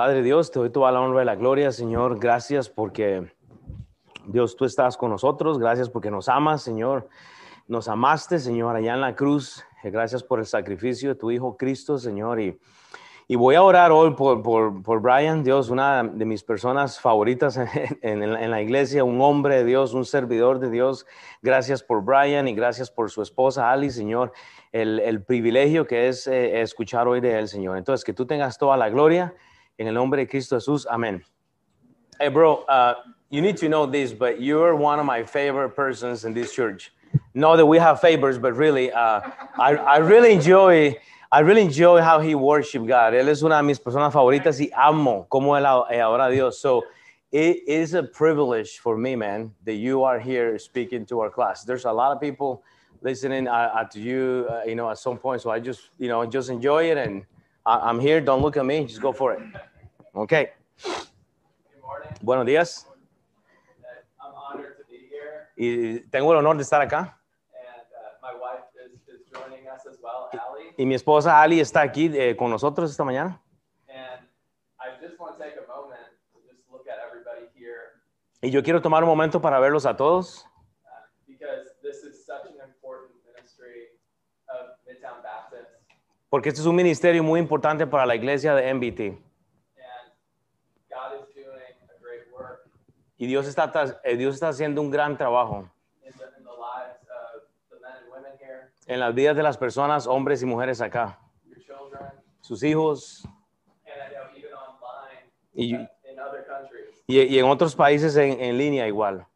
Padre Dios, te doy toda la honra y la gloria, Señor. Gracias porque, Dios, tú estás con nosotros. Gracias porque nos amas, Señor. Nos amaste, Señor, allá en la cruz. Gracias por el sacrificio de tu Hijo Cristo, Señor. Y, y voy a orar hoy por, por, por Brian, Dios, una de mis personas favoritas en, en- en la iglesia, un hombre de Dios, un servidor de Dios. Gracias por Brian y gracias por su esposa Ali, Señor. El, el privilegio que es eh, escuchar hoy de él, Señor. Entonces, que tú tengas toda la gloria en el nombre de Cristo Jesús. Amén. Hey, bro, uh, you need to know this, but you're one of my favorite persons in this church. Not that we have favors, but really, uh, I, I really enjoy, I really enjoy how he worship God. Él es una de mis personas favoritas y amo cómo él eh, adora a Dios. So it is a privilege for me, man, that you are here speaking to our class. There's a lot of people listening uh, uh, to you, uh, you know, at some point. So I just, you know, just enjoy it, and I'm here. Don't look at me. Just go for it. Morning. Buenos días. Y tengo el honor de estar acá. Y mi esposa Ali está aquí eh, con nosotros esta mañana. Y yo quiero tomar un momento para verlos a todos, porque este es un ministerio muy importante para la iglesia de MBT. And God is doing a great work Y Dios está, eh, Dios está haciendo un gran trabajo en las vidas de las personas, hombres y mujeres acá, sus hijos y, y- en otros países en, en línea igual.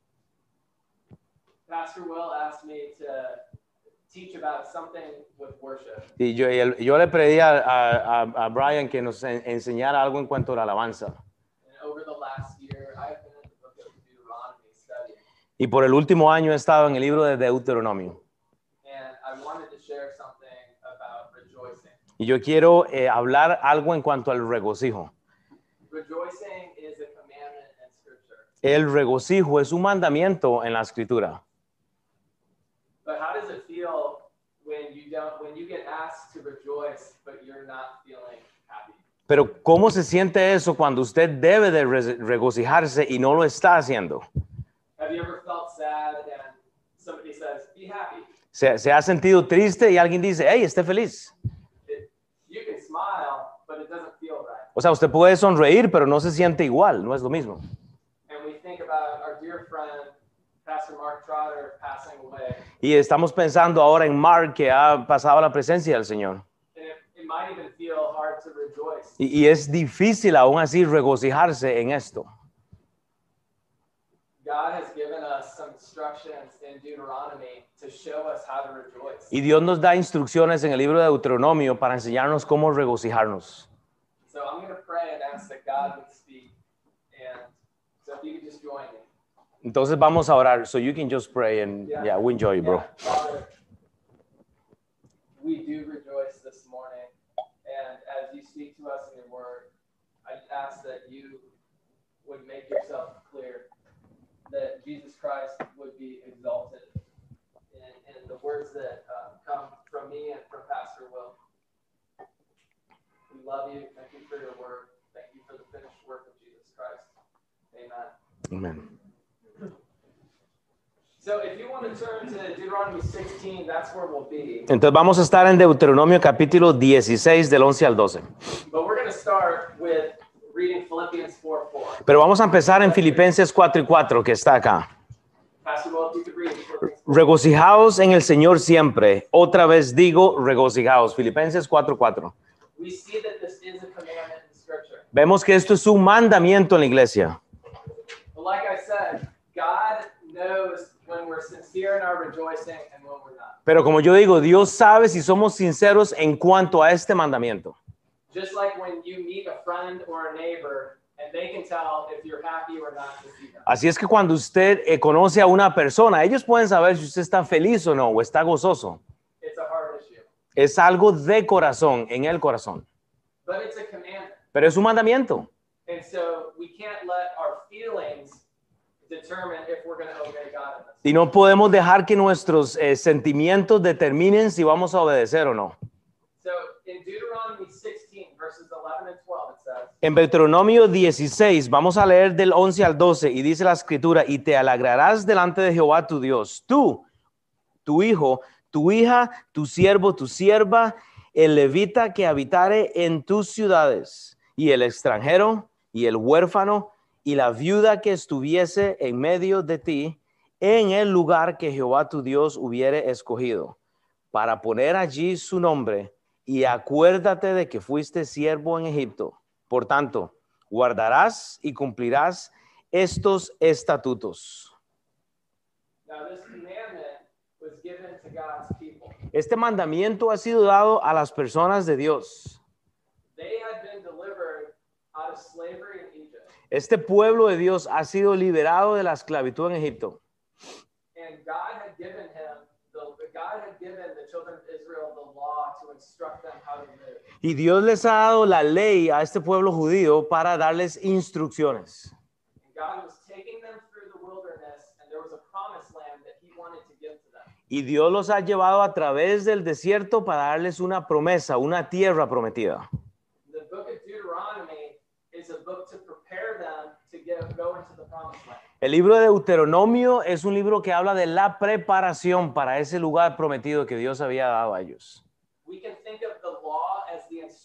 Pastor Will asked me to teach about something with worship. Y yo, yo le pedí a, a- a- Brian que nos en- enseñara algo en cuanto a la alabanza. Y por el último año he estado en el libro de Deuteronomio. And I wanted to share something about rejoicing. Y yo quiero eh, hablar algo en cuanto al regocijo. Rejoicing is a commandment in Scripture. El regocijo es un mandamiento en la escritura. But how does it feel when you don't when you get asked to rejoice but you're not feeling happy? Pero ¿cómo se siente eso cuando usted debe de re- regocijarse y no lo está haciendo? Se, se ha sentido triste y alguien dice, hey, esté feliz. It, you can smile, but it doesn't feel right. O sea, usted puede sonreír, pero no se siente igual, no es lo mismo. And we think about our dear friend, Pastor Mark Trotter, passing away. Y estamos pensando ahora en Mark, que ha pasado a la presencia del Señor. And it, it might even feel hard to rejoice. Y, y es difícil aún así regocijarse en esto. God has given us some instructions in Deuteronomy to show us how to rejoice. Y Dios nos da instrucciones en el libro de Deuteronomio para enseñarnos cómo regocijarnos. So I'm going to pray and ask that God would speak. And so if you could just join me. Entonces vamos a orar. So you can just pray and yeah, we enjoy, bro. Yeah, Father, we do rejoice this morning. And as you speak to us in your word, I ask that you would make yourself clear, that Jesus Christ would be exalted in, in the words that uh, come from me and from Pastor Will. We love you. Thank you for your word. Thank you for the finished work of Jesus Christ. Amen. Amen. So if you want to turn to Deuteronomy 16, that's where we'll be. Entonces vamos a estar en Deuteronomio capítulo 16 del 11 al 12. But we're going to start with reading Philippians 4 4. Pero vamos a empezar en Filipenses 4 y 4, que está acá. Regocijaos en el Señor siempre. Otra vez digo, regocijaos. Filipenses 4 4. We see that this is a commandment in Scripture. Vemos que esto es un mandamiento en la iglesia. Pero como yo digo, Dios sabe si somos sinceros en cuanto a este mandamiento. Just like when you meet a friend or a neighbor and they can tell if you're happy or not to see them. Así es que cuando usted eh, conoce a una persona, ellos pueden saber si usted está feliz o no, o está gozoso. It's a hard issue. Es algo de corazón, en el corazón. But it's a commandment. Pero es un mandamiento. And so we can't let our feelings determine if we're going to obey God in this. Y no podemos dejar que nuestros eh, sentimientos determinen si vamos a obedecer o no. So in Deuteronomy 16, verses 11 and 12, it says, En Deuteronomio 16, vamos a leer del 11 al 12 y dice la escritura, y te alegrarás delante de Jehová tu Dios, tú, tu hijo, tu hija, tu siervo, tu sierva, el levita que habitare en tus ciudades, y el extranjero, y el huérfano, y la viuda que estuviese en medio de ti, en el lugar que Jehová tu Dios hubiere escogido, para poner allí su nombre, y acuérdate de que fuiste siervo en Egipto. Por tanto, guardarás y cumplirás estos estatutos. Este mandamiento ha sido dado a las personas de Dios. Este pueblo de Dios ha sido liberado de la esclavitud en Egipto. Y Dios les ha dado la ley a este pueblo judío para darles instrucciones. Y Dios los ha llevado a través del desierto para darles una promesa, una tierra prometida. The book of Deuteronomy is a book to prepare them to get, go into the promised land. El libro de Deuteronomio es un libro que habla de la preparación para ese lugar prometido que Dios había dado a ellos. We can think of the law as the instructions.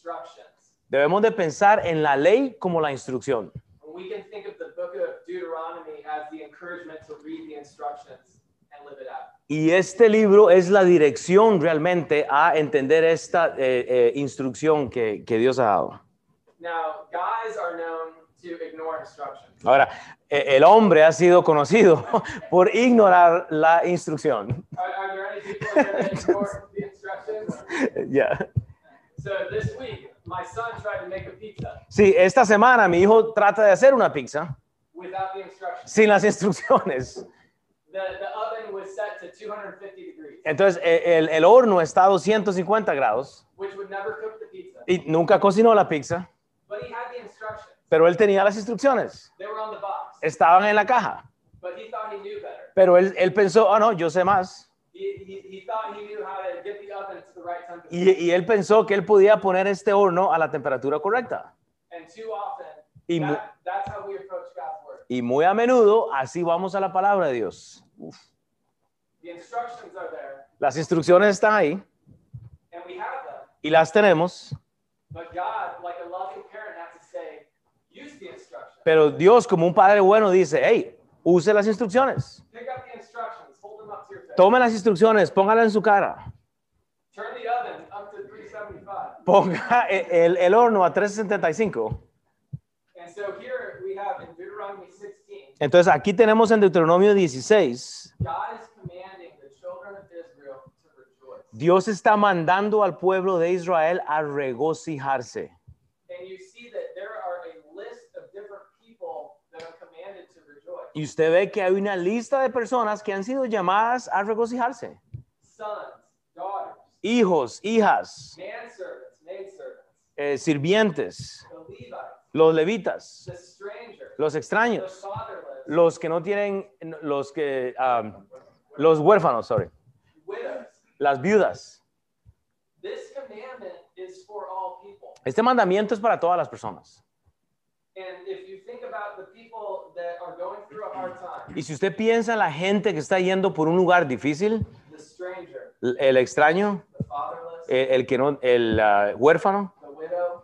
Debemos de pensar en la ley como la instrucción. And we can think of the book of Deuteronomy as the encouragement to read the instructions and live it out. Y este libro es la dirección realmente a entender esta eh, eh, instrucción que, que Dios ha dado. Now, guys are known to ignore instructions. Ahora, eh, el hombre ha sido conocido por ignorar la instrucción. Are, are Sí, esta semana mi hijo trata de hacer una pizza without the instructions. sin las instrucciones. The, the oven was set to 250 degrees, Entonces, eh, el, el horno está a 250 grados which would never cook the pizza. y nunca cocinó la pizza, But he had the instructions. pero él tenía las instrucciones. They were on the box. Estaban en la caja, But he thought he knew better. pero él, él pensó, oh no, yo sé más. Y, y él pensó que él podía poner este horno a la temperatura correcta. Y mu- muy a menudo así vamos a la palabra de Dios. Uf. Las instrucciones están ahí y las tenemos, pero Dios como un padre bueno dice, hey, use las instrucciones. Tome las instrucciones, póngala en su cara. Turn the oven up to 375. Ponga el, el horno a 375. And so here we have in Deuteronomy 16, Entonces aquí tenemos en Deuteronomio 16, God is commanding the children of Israel to rejoice. Dios está mandando al pueblo de Israel a regocijarse. And you see that there are a list of different people that are commanded to rejoice. Y usted ve que hay una lista de personas que han sido llamadas a regocijarse. Sons, daughters, Hijos, hijas, manservants, eh, sirvientes, los levitas, los extraños, los que no tienen, los que, um, los huérfanos, sorry, las viudas. Este mandamiento es para todas las personas. Y si usted piensa en la gente que está yendo por un lugar difícil, el extraño, el, el que no, el ah, huérfano,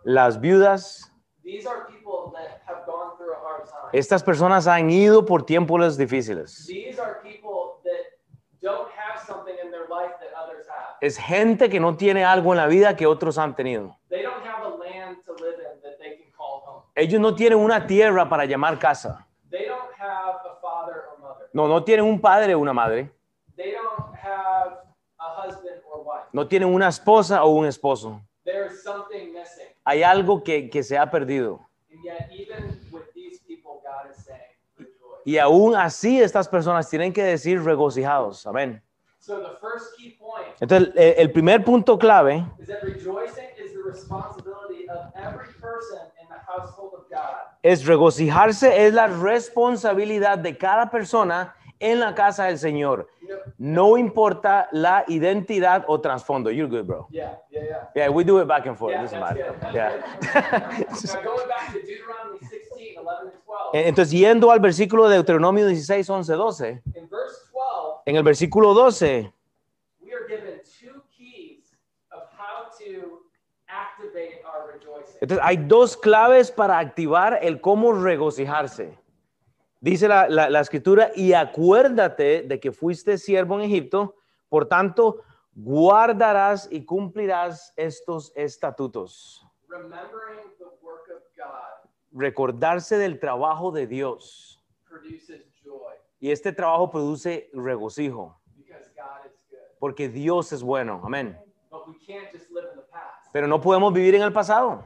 las viudas, these are people that have gone through a hard time. estas personas han ido por tiempos difíciles. These are people that don't have something in their life that others have. Es gente que no tiene algo en la vida que otros han tenido. They don't have a land to live in that they can call home. Ellos no tienen una tierra para llamar casa. They don't have a father or mother. No, no tienen un padre o una madre. They don't have a husband or wife. No tienen una esposa o un esposo. There's something. Hay algo que, que se ha perdido. Y aún así estas personas tienen que decir regocijados. Amén. Entonces, el, primer punto clave es regocijarse, es la responsabilidad de cada persona en la casa del Señor. No importa la identidad o trasfondo. You're good, bro. yeah, yeah, yeah. Yeah, we do it back and forth. Yeah, Doesn't matter. good. Yeah. good. now going back to Deuteronomy 16, 11 and 12. Entonces, yendo al versículo de Deuteronomio 16, 11, 12. In verse 12, En el versículo 12, we are given two keys of how to activate our rejoicing. entonces hay dos claves para activar el cómo regocijarse. Dice la, la- la escritura, y acuérdate de que fuiste siervo en Egipto, por tanto, guardarás y cumplirás estos estatutos. Recordarse del trabajo de Dios. Y este trabajo produce regocijo, porque Dios es bueno. Amén. Pero no podemos vivir en el pasado.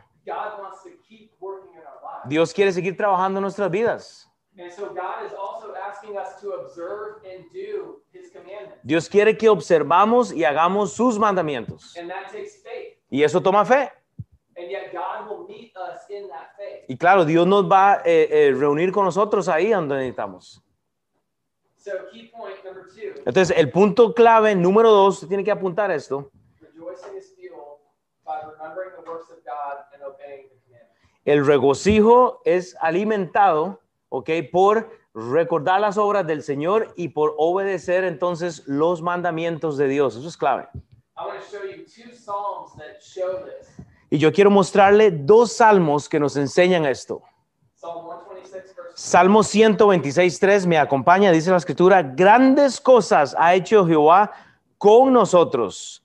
Dios quiere seguir trabajando en nuestras vidas. And so God is also asking us to observe and do his commandments. Dios quiere que observamos y hagamos sus mandamientos. And that takes faith. Y eso toma fe. And yet God will meet us in that faith. Y claro, Dios nos va a eh, eh, reunir con nosotros ahí donde necesitamos. So key point number two, Entonces, el punto clave número dos, tiene que apuntar esto. rejoicing is fueled by remembering the works of God and obeying the commandments. El regocijo es alimentado, ¿ok? Por recordar las obras del Señor y por obedecer entonces los mandamientos de Dios. Eso es clave. Y yo quiero mostrarle dos salmos que nos enseñan esto. Psalm 126, verse Salmo 126, 3 me acompaña, dice la escritura, grandes cosas ha hecho Jehová con nosotros.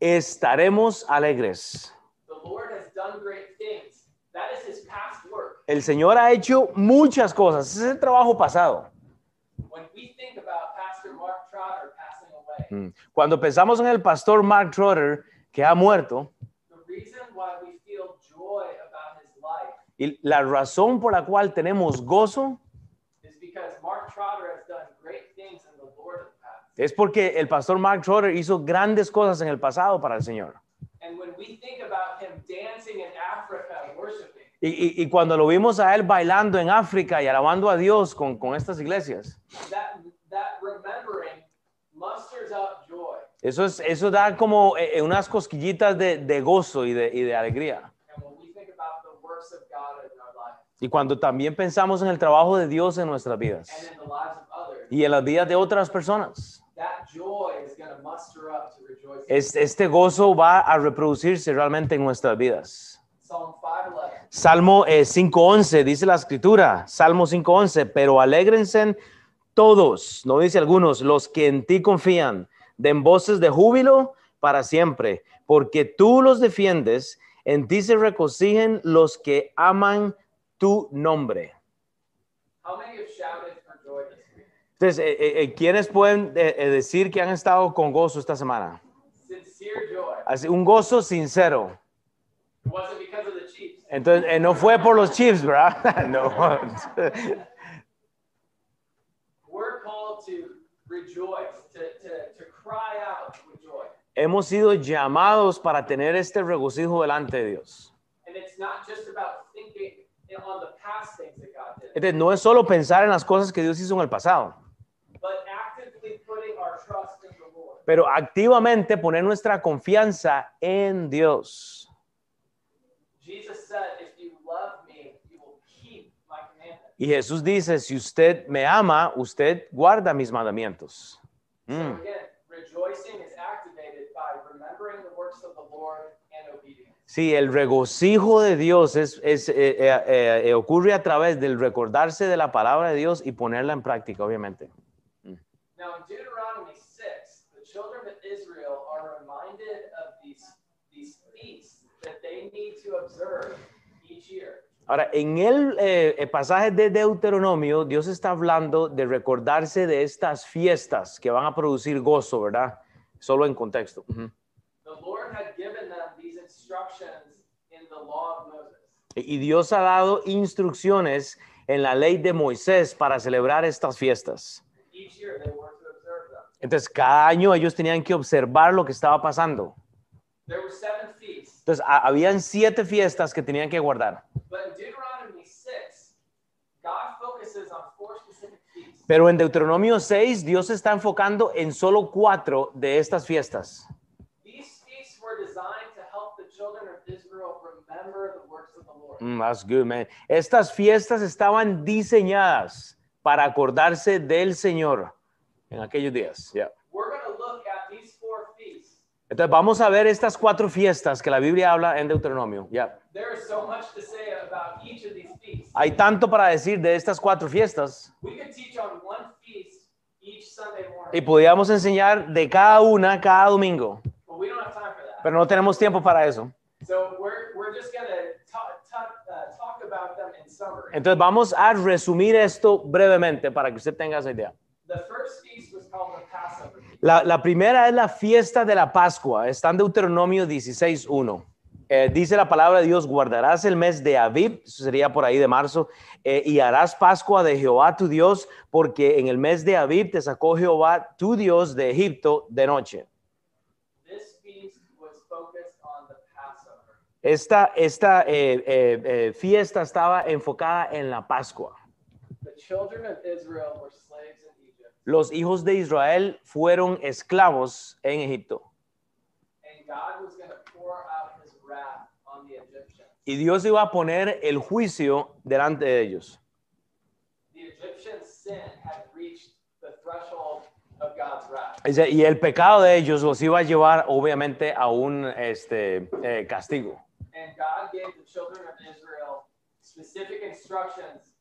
Estaremos alegres. The Lord has done great things. That is his past work. El Señor ha hecho muchas cosas. Ese es el trabajo pasado. When we think about Pastor Mark Trotter passing away, Mm. Cuando pensamos en el pastor Mark Trotter, que ha muerto, y la razón por la cual tenemos gozo es porque el pastor Mark Trotter hizo grandes cosas en el pasado para el Señor. And when we think about him dancing in Africa and worshiping, Y, y- y cuando lo vimos a él bailando en África y alabando a Dios con, con estas iglesias, that that eso, es, eso da como eh, eh, unas cosquillitas de, de gozo y de, y de alegría. And when we think about the works of God in our life Y cuando también pensamos en el trabajo de Dios en nuestras and vidas others, y en las vidas de otras personas, es- este gozo va a reproducirse realmente en nuestras vidas. Psalm 511. Salmo eh, 5.11, dice la escritura, Salmo 5.11, pero alégrense todos, no dice algunos, los que en ti confían, den voces de júbilo para siempre, porque tú los defiendes, en ti se regocijen los que aman tu nombre. Entonces, eh, eh, eh, ¿quiénes pueden eh, eh, decir que han estado con gozo esta semana? Así, un gozo sincero. Entonces, eh, no fue por los Chiefs, ¿verdad? no. We're called to rejoice, to, to, to cry out with joy. Hemos sido llamados para tener este regocijo delante de Dios. And it's not just about thinking on the past things that God did, Entonces, no es solo pensar en las cosas que Dios hizo en el pasado, but actively putting our trust in the Lord. pero activamente poner nuestra confianza en Dios. Y Jesús dice, si usted me ama, usted guarda mis mandamientos. Mm. Sí, el regocijo de Dios es, es, eh, eh, eh, eh, ocurre a través del recordarse de la palabra de Dios y ponerla en práctica, obviamente. Now in Deuteronomy 6, the children of Israel are reminded of these, these feasts that they need to observe each year. Ahora, en el, eh, pasaje de Deuteronomio, Dios está hablando de recordarse de estas fiestas que van a producir gozo, ¿verdad? Solo en contexto. Ujú. The Lord had given them these instructions in the law of Moses. Y Dios ha dado instrucciones en la ley de Moisés para celebrar estas fiestas. Entonces, cada año ellos tenían que observar lo que estaba pasando. There were seven Entonces, ha- habían siete fiestas que tenían que guardar. but in Deuteronomy 6, God focuses focuses on four specific feasts. Pero en Deuteronomio 6, Dios está enfocando en solo cuatro de estas fiestas. These feasts were designed to help the children of Israel remember the works of the Lord. Mm, that's good, man. Estas fiestas estaban diseñadas para acordarse del Señor en aquellos días. Yeah. We're going to look at these four feasts. Entonces vamos a ver estas cuatro fiestas que la Biblia habla en Deuteronomio. Yeah. So. Hay tanto para decir de estas cuatro fiestas y morning, podríamos enseñar de cada una cada domingo, but we don't have time for that. pero no tenemos tiempo para eso. So we're, we're just talk, talk, uh, talk about them in summary. Entonces vamos a resumir esto brevemente para que usted tenga esa idea. The first feast was called the Passover feast. La, la primera es la fiesta de la Pascua. Está en Deuteronomio 16.1. Eh, dice la palabra de Dios, guardarás el mes de Aviv, eso sería por ahí de marzo, eh, y harás Pascua de Jehová tu Dios, porque en el mes de Aviv te sacó Jehová tu Dios de Egipto de noche. Esta, esta eh, eh, eh, fiesta estaba enfocada en la Pascua. The children of Israel were slaves Los hijos de Israel fueron esclavos en Egipto. Y Dios iba a poner el juicio delante de ellos. Y el pecado de ellos los iba a llevar obviamente a un este, eh, castigo. And God gave the children of Israel specific instructions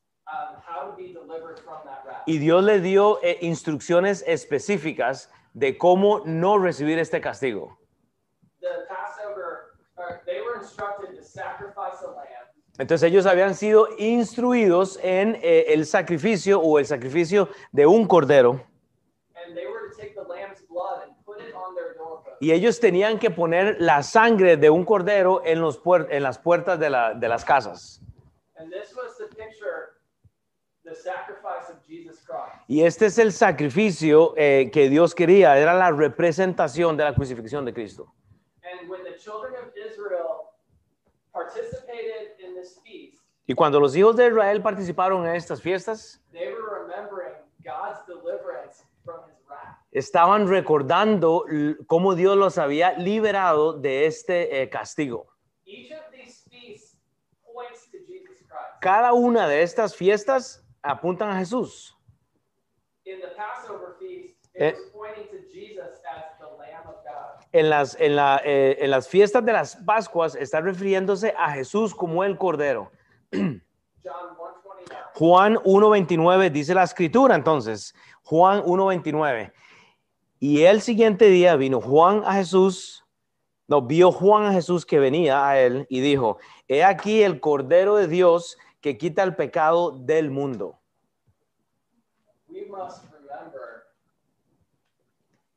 wrath. Y Dios le dio eh, instrucciones específicas de cómo no recibir este castigo. The Passover, or they were instructed to sacrifice a lamb Entonces ellos habían sido instruidos en eh, el sacrificio o el sacrificio de un cordero. and they were to take the lamb's blood and put it on their doorpost. Y ellos tenían que poner la sangre de un cordero en, los puer- en las puertas de, la- de las casas. And this was to picture the sacrifice of Jesus Christ. Y este es el sacrificio eh, que Dios quería, era la representación de la crucifixión de Cristo. And when the children of Israel participated in this feast, Y cuando los hijos de Israel participaron en estas fiestas, they were remembering God's deliverance from his wrath. estaban recordando cómo Dios los había liberado de este eh, castigo. Each of these feasts points to Jesus Christ. Cada una de estas fiestas apuntan a Jesús. Eh. En las, en, la, eh, en las fiestas de las Pascuas está refiriéndose a Jesús como el Cordero. John 129. Juan 1.29 dice la escritura entonces, Juan 1.29. Y el siguiente día vino Juan a Jesús, no, vio Juan a Jesús que venía a él y dijo, he aquí el Cordero de Dios que quita el pecado del mundo. We must remember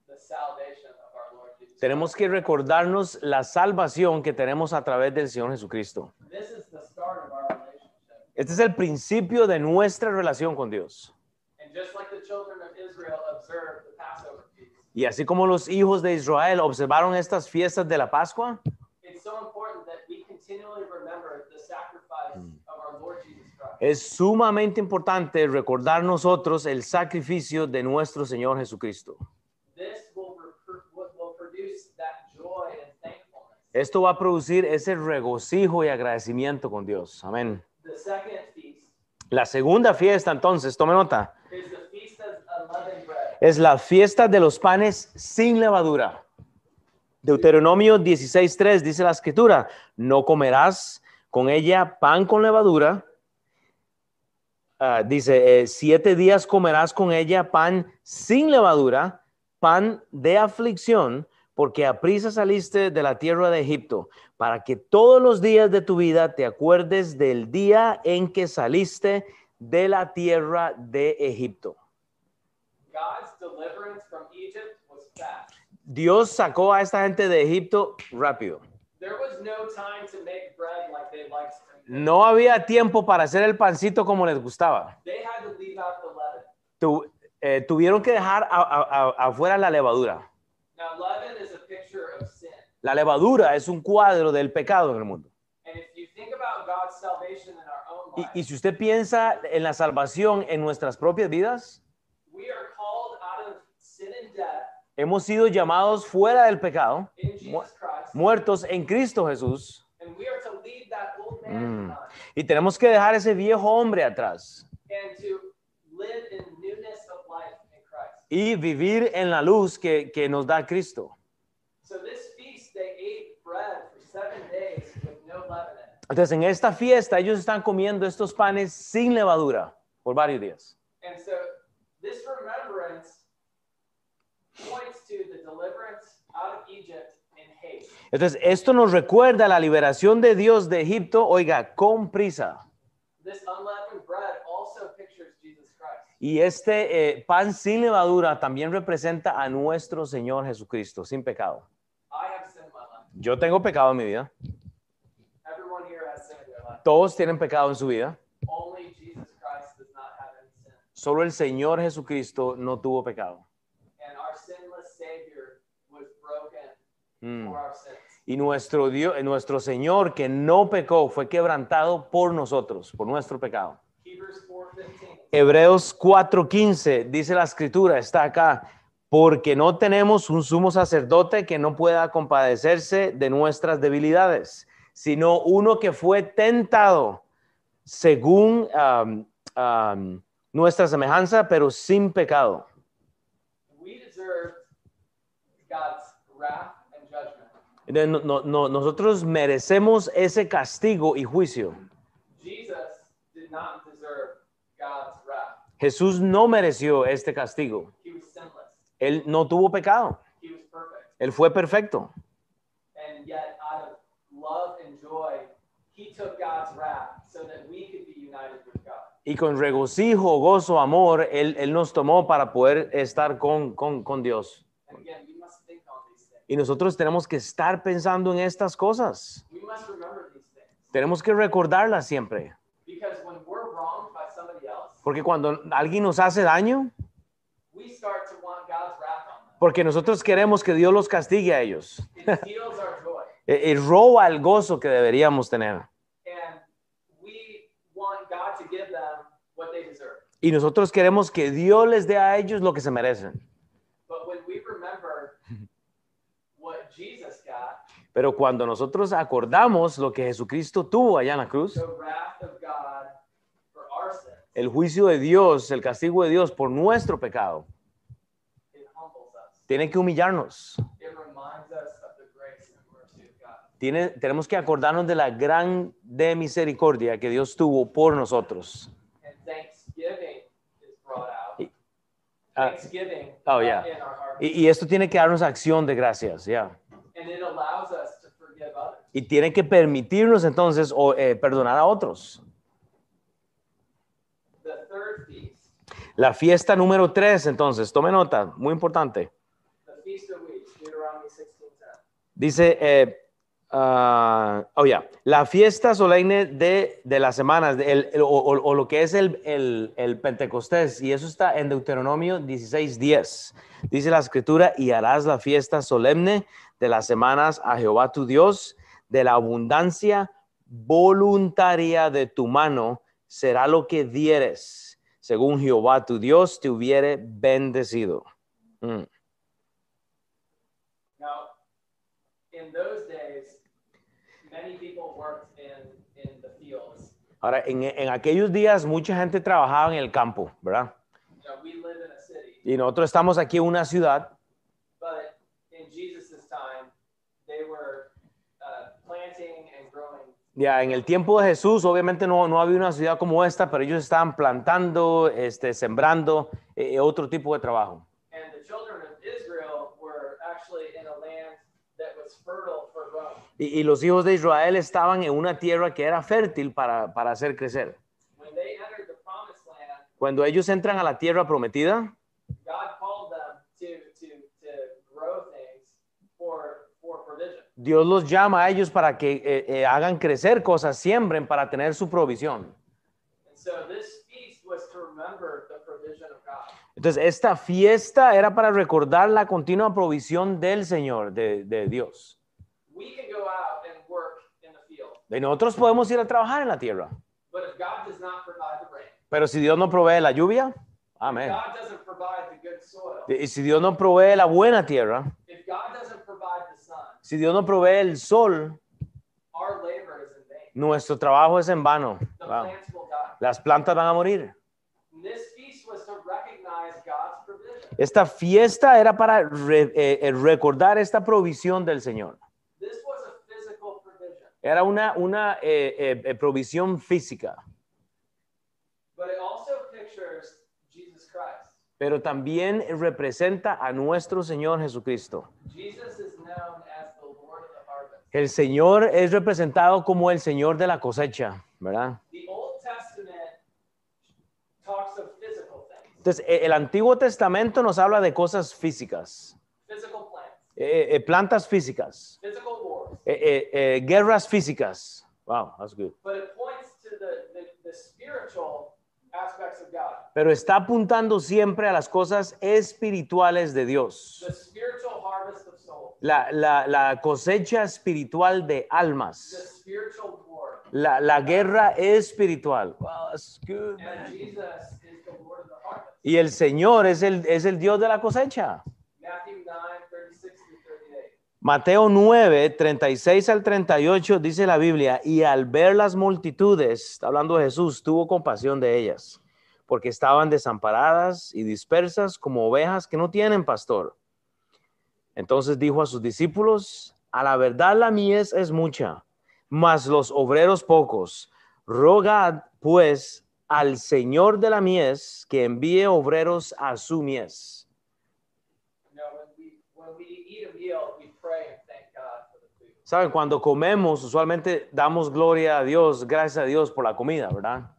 the salvation of our Lord Jesus. Tenemos que recordarnos la salvación que tenemos a través del Señor Jesucristo. This is the start of our relationship. Este es el principio de nuestra relación con Dios. And just like the children of Israel observed the Passover feast, Y así como los hijos de Israel observaron estas fiestas de la Pascua, it's so important that we continually remember the sacrifice of our Lord Jesus Christ. Es sumamente importante recordar nosotros el sacrificio de nuestro Señor Jesucristo. Esto va a producir ese regocijo y agradecimiento con Dios. Amén. La segunda fiesta, entonces, tome nota, es la fiesta de los panes sin levadura. Deuteronomio 16.3 dice la escritura, no comerás con ella pan con levadura. Ah, dice, eh, siete días comerás con ella pan sin levadura, pan de aflicción, porque a prisa saliste de la tierra de Egipto, para que todos los días de tu vida te acuerdes del día en que saliste de la tierra de Egipto. God's deliverance from Egypt was fast. Dios sacó a esta gente de Egipto rápido. There was no time to make bread like they liked. No había tiempo para hacer el pancito como les gustaba. Tu- eh, tuvieron que dejar a- a- a- afuera la levadura. Now, leaven is a picture of sin. La levadura es un cuadro del pecado en el mundo. Y, si usted piensa en la salvación en nuestras propias vidas, we are called out of sin and death hemos sido llamados fuera del pecado, mu- muertos en Cristo Jesús, and we are to that Mm. y tenemos que dejar ese viejo hombre atrás and to live in newness of life in Christ. y vivir en la luz que, que nos da Cristo. So this feast, they ate bread for seven days with no leaven in it. Entonces, en esta fiesta ellos están comiendo estos panes sin levadura por varios días. Entonces, esto nos recuerda la liberación de Dios de Egipto, oiga, con prisa. This unleavened bread also pictures Jesus Christ. Y este eh, pan sin levadura también representa a nuestro Señor Jesucristo, sin pecado. Yo tengo pecado en mi vida. Todos tienen pecado en su vida. Only Jesus Christ does not have any sin. Solo el Señor Jesucristo no tuvo pecado. Mm. Y nuestro Dios, nuestro Señor que no pecó fue quebrantado por nosotros, por nuestro pecado. Hebrews 4.15. Hebreos 4:15 dice la escritura, está acá, porque no tenemos un sumo sacerdote que no pueda compadecerse de nuestras debilidades, sino uno que fue tentado según am, am, nuestra semejanza, pero sin pecado. We deserved God's wrath and judgment. Entonces, no- no- no- nosotros merecemos ese castigo y juicio. Jesús no mereció este castigo. He was sinless. Él no tuvo pecado. He was perfect. Él fue perfecto. Y con regocijo, gozo, amor, Él, él nos tomó para poder estar con, con, con Dios. And again, we must think on these things. Y nosotros tenemos que estar pensando en estas cosas. Tenemos que recordarlas siempre. Porque cuando alguien nos hace daño, we start to want God's wrath on them. porque nosotros queremos que Dios los castigue a ellos. It steals our joy. Y, roba el gozo que deberíamos tener. And we want God to give them what they deserve. Y nosotros queremos que Dios les dé a ellos lo que se merecen. Pero cuando nosotros acordamos lo que Jesucristo tuvo allá en la cruz, el juicio de Dios, el castigo de Dios por nuestro pecado, tiene que humillarnos. Tiene, tenemos que acordarnos de la gran de misericordia que Dios tuvo por nosotros. And thanksgiving is brought out. Y- ah, Thanksgiving oh, uh, yeah. in our y, y esto tiene que darnos acción de gracias, ya. and it allows us to forgive others. Y tiene que permitirnos entonces o, eh, perdonar a otros. The third feast, La fiesta número tres, entonces, tome nota, muy importante. the Feast of Weeks, Deuteronomy 16:10. Dice, eh, ah, oh ya, la fiesta solemne de, de las semanas, de el- el- o, o- o lo que es el, el Pentecostés, y eso está en Deuteronomio 16:10. Dice la escritura, y harás la fiesta solemne de las semanas a Jehová tu Dios, de la abundancia voluntaria de tu mano, será lo que dieres, según Jehová tu Dios te hubiere bendecido. Mm. Now, in those days, many people worked in, in the fields. Ahora, en, en aquellos días mucha gente trabajaba en el campo, ¿verdad? You know, city, Y nosotros estamos aquí en una ciudad, but in Jesus' time, they were uh, planting and growing. ya en el tiempo de Jesús, obviamente no, no había una ciudad como esta, pero ellos estaban plantando, este, sembrando eh, otro tipo de trabajo. And the children of Israel were actually in a land that was fertile. Y, y los hijos de Israel estaban en una tierra que era fértil para, para hacer crecer. When they entered the promised land, Cuando ellos entran a la tierra prometida, God called them to, to, to grow things for, for provision. Dios los llama a ellos para que eh, eh, hagan crecer cosas, siembren para tener su provisión. And so this feast was to remember the provision of God. Entonces, esta fiesta era para recordar la continua provisión del Señor, de, de Dios. We can go out and work in the field, Y nosotros podemos ir a trabajar en la tierra, But if God does not provide the rain, Pero si Dios no provee la lluvia, amén. God doesn't provide the good soil, Y si Dios no provee la buena tierra, if God doesn't provide the sun, si Dios no provee el sol, our labor is in vain. nuestro trabajo es en vano. The Wow. plants will die. Las plantas van a morir. And This feast was to recognize God's provision. Esta fiesta era para re- eh, eh, recordar esta provisión del Señor. This was a physical provision, Era una, una eh, eh, eh, provisión física, but it also pictures Jesus Christ. pero también representa a nuestro Señor Jesucristo. Jesus is known as the Lord of the harvest. El Señor es representado como el Señor de la cosecha, ¿verdad? The Old Testament talks of physical things, Entonces, eh, el Antiguo Testamento nos habla de cosas físicas, physical eh, eh, plantas físicas, eh, eh, eh, guerras físicas. Wow, that's good. Pero está apuntando siempre a las cosas espirituales de Dios. La, la- la cosecha espiritual de almas. La, la guerra espiritual. Wow, that's good. Y el Señor es el, es el Dios de la cosecha. Matthew 9, 36 through 38. Mateo 9, 36 al 38 dice la Biblia, y al ver las multitudes, está hablando Jesús, tuvo compasión de ellas, porque estaban desamparadas y dispersas como ovejas que no tienen pastor. Entonces dijo a sus discípulos, a la verdad la mies es mucha, mas los obreros pocos. Rogad pues al Señor de la mies que envíe obreros a su mies. We Saben, cuando comemos, usualmente damos gloria a Dios, gracias a Dios por la comida, ¿verdad?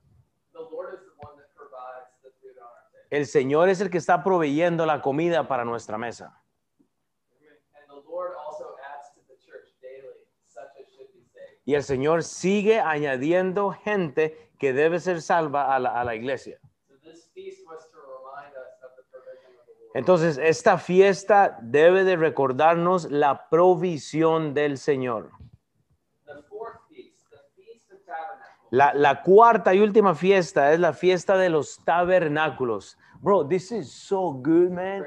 El Señor es el que está proveyendo la comida para nuestra mesa. Y el Señor sigue añadiendo gente que debe ser salva a la, a la iglesia. So this feast was to remind us of the provision of the Lord. Entonces, esta fiesta debe de recordarnos la provisión del Señor. La, cuarta y última fiesta es la fiesta de los tabernáculos. Bro, this is so good, man.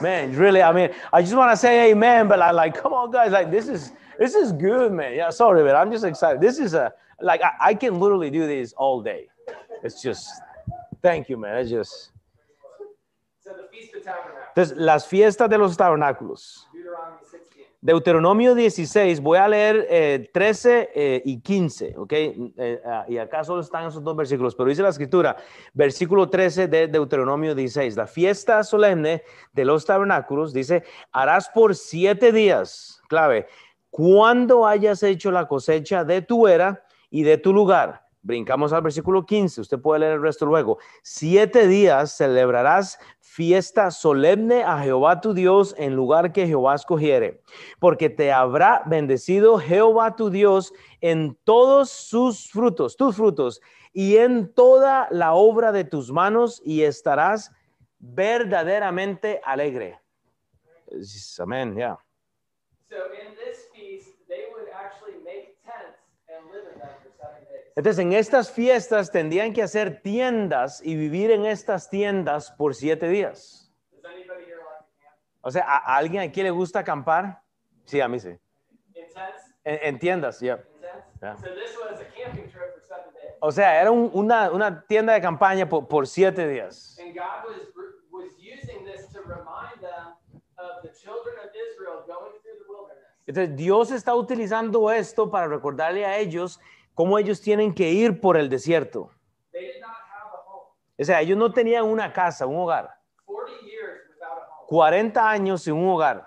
Man, really, I mean, I just want to say amen, but I like, come on, guys, like this is this is good, man. Yeah, sorry, but I'm just excited. This is a like I, I can literally do this all day. It's just thank you, man. It's just So the Feast of Tabernacles, entonces las fiestas de los tabernáculos. Deuteronomy 16. Deuteronomio 16, voy a leer eh, 13 eh, y 15, ¿ok? Eh, ah, y acá solo están esos dos versículos, pero dice la escritura, versículo 13 de Deuteronomio 16, la fiesta solemne de los tabernáculos, dice, harás por siete días, clave, cuando hayas hecho la cosecha de tu era y de tu lugar. Brincamos al versículo 15, usted puede leer el resto luego. Siete días celebrarás fiesta solemne a Jehová tu Dios en lugar que Jehová escogiere, porque te habrá bendecido Jehová tu Dios en todos sus frutos, tus frutos, y en toda la obra de tus manos, y estarás verdaderamente alegre. Amén, ya in this feast, they would actually make tents and live in them for seven days. Entonces, en estas fiestas tendrían que hacer tiendas y vivir en estas tiendas por siete días. O sea, ¿a alguien aquí le gusta acampar? Sí, a mí sí. En, en tiendas, ya. Yeah. So this was a camping trip for seven days. O sea, era un- una, una tienda de campaña por, por siete días. And God was was using this to remind them of the children of Israel going through the wilderness. Entonces, Dios está utilizando esto para recordarle a ellos cómo ellos tienen que ir por el desierto. O sea, ellos no tenían una casa, un hogar. 40 years without a home. 40 años sin un hogar.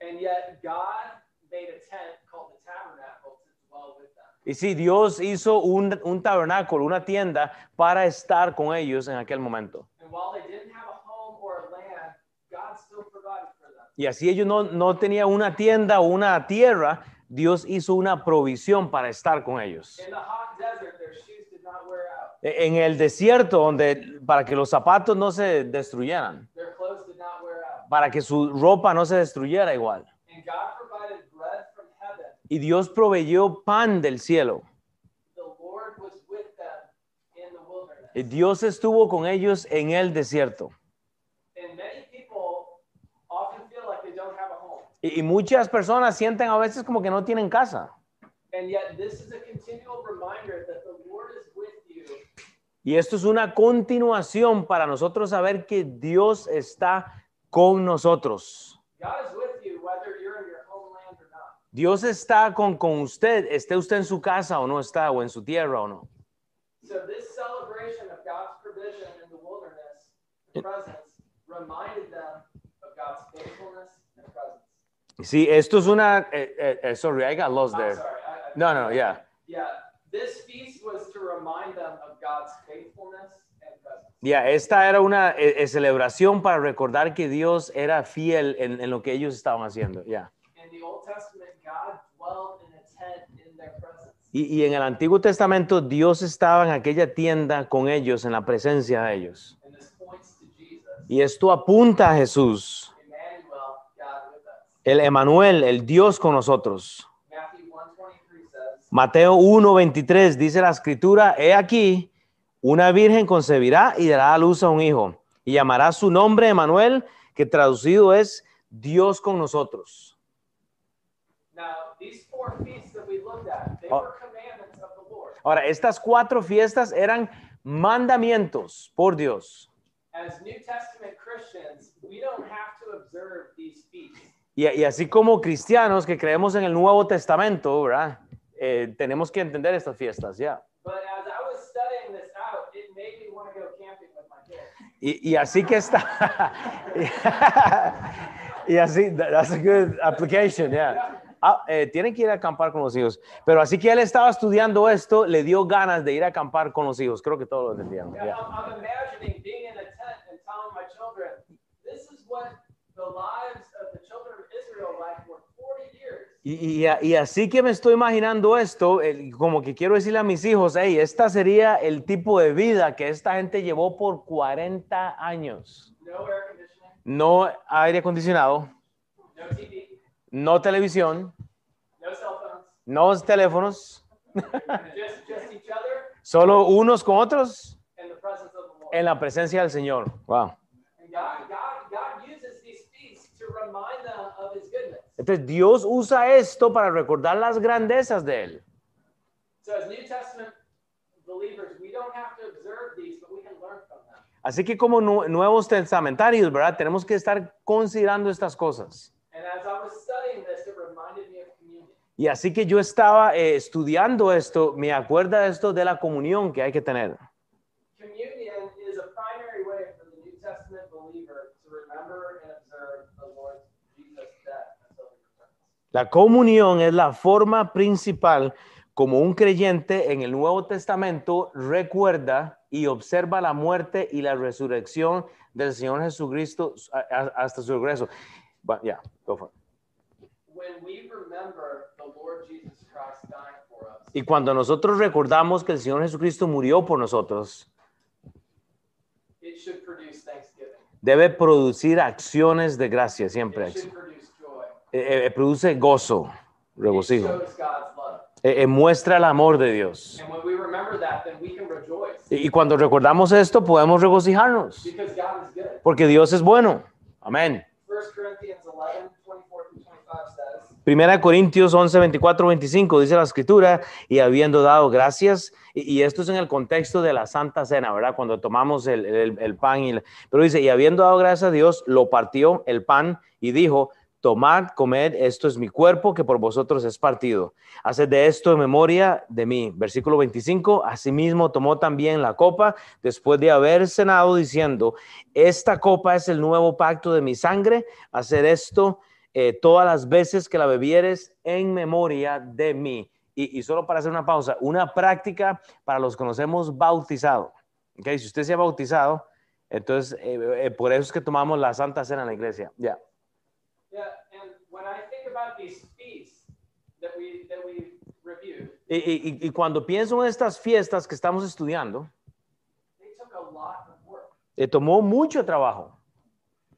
And yet God made a tent called the tabernacle to dwell with them. Y sí, Dios hizo un, un tabernáculo, una tienda para estar con ellos en aquel momento. And while they didn't have a home or a land, God still provided for them. Y así ellos no, no tenían una tienda o una tierra, Dios hizo una provisión para estar con ellos. E- En el desierto, donde para que los zapatos no se destruyeran, para que su ropa no se destruyera igual. Y Dios proveyó pan del cielo. Dios estuvo con ellos en el desierto. And many people often feel like they don't have a home. Y, y muchas personas sienten a veces como que no tienen casa. And yet, this is a continual reminder that the Lord is with you Y esto es una continuación para nosotros saber que Dios está con nosotros. God is with you whether you're in your homeland or not. Dios está con, con usted, esté usted en su casa o no está, o en su tierra o no. So this celebration of God's provision in the wilderness, the presence, reminded them of God's faithfulness and presence. Sí, esto es una... eh, eh, eh, sorry, I got lost I'm there. sorry. I, I, No, no, yeah. Yeah, this feast was to remind them of God's faithfulness and presence. Ya, esta era una eh, eh, celebración para recordar que Dios era fiel en, en lo que ellos estaban haciendo. Ya. In the Old Testament, God dwelled in a tent in their presence. Y, y en el Antiguo Testamento Dios estaba en aquella tienda con ellos, en la presencia de ellos. And this points to Jesus, Y esto apunta a Jesús, Emmanuel, God with us. El Emanuel, el Dios con nosotros. Matthew 123 says, Mateo 1:23 dice la escritura, he aquí, una virgen concebirá y dará a luz a un hijo, y llamará su nombre Emanuel, que traducido es Dios con nosotros. Oh. Ahora, estas cuatro fiestas eran mandamientos por Dios. As New Testament Christians, we don't have to observe these feasts. Y, y así como cristianos que creemos en el Nuevo Testamento, ¿verdad? Eh, tenemos que entender estas fiestas, ya. Kids. Y, y así que está. y así, that- that's a good application, yeah. Ah, eh, tienen que ir a acampar con los hijos. Pero así que él estaba estudiando esto, le dio ganas de ir a acampar con los hijos. Creo que todos lo entendieron. Yeah, yeah. Y, y- y así que me estoy imaginando esto, como que quiero decirle a mis hijos, hey, esta sería el tipo de vida que esta gente llevó por 40 años. No air conditioning, No aire acondicionado, no TV, no televisión, no cell phones, no teléfonos, just, just each other solo unos con otros and the presence of the Lord. en la presencia del Señor. Wow. And God, God uses these feasts to remind them of His goodness. Entonces Dios usa esto para recordar las grandezas de Él. So, as New Testament believers, we don't have to observe these, but we can learn from them. Así que como nu- nuevos testamentarios, ¿verdad? Tenemos que estar considerando estas cosas. And as I was studying this, it reminded me of communion. Y así que yo estaba eh, estudiando esto, me acuerda esto de la comunión que hay que tener. Communion is a primary way for the New Testament believer to remember and observe the Lord Jesus' death until he returns. La comunión es la forma principal como un creyente en el Nuevo Testamento recuerda y observa la muerte y la resurrección del Señor Jesucristo hasta su regreso. But yeah, go for it. When we remember the Lord Jesus Christ dying for us, Y cuando nosotros recordamos que el Señor Jesucristo murió por nosotros, it should produce thanksgiving. debe producir acciones de gracia siempre. It. Eh, eh, produce gozo, regocijo. Eh, eh, muestra el amor de Dios. Y, cuando recordamos esto, podemos regocijarnos, porque Dios es bueno. Amén. 1 Corinthians 11, 24 through 25 says, Primera Corintios 11, 24, 25 dice la escritura, y habiendo dado gracias, y, esto es en el contexto de la Santa Cena, ¿verdad? Cuando tomamos el, el- el pan, y, el- pero dice, y habiendo dado gracias a Dios, lo partió el pan y dijo, tomad, comed, esto es mi cuerpo que por vosotros es partido. Haced de esto en memoria de mí. Versículo 25, asimismo tomó también la copa después de haber cenado diciendo, esta copa es el nuevo pacto de mi sangre, hacer esto eh, todas las veces que la bebieres en memoria de mí. Y, y solo para hacer una pausa, una práctica para los que nos hemos bautizado. ¿ok? Si usted se ha bautizado, entonces eh, eh, por eso es que tomamos la Santa Cena en la iglesia. Ya. Y, y- y cuando pienso en estas fiestas que estamos estudiando, they took a lot of work. eh, tomó mucho trabajo.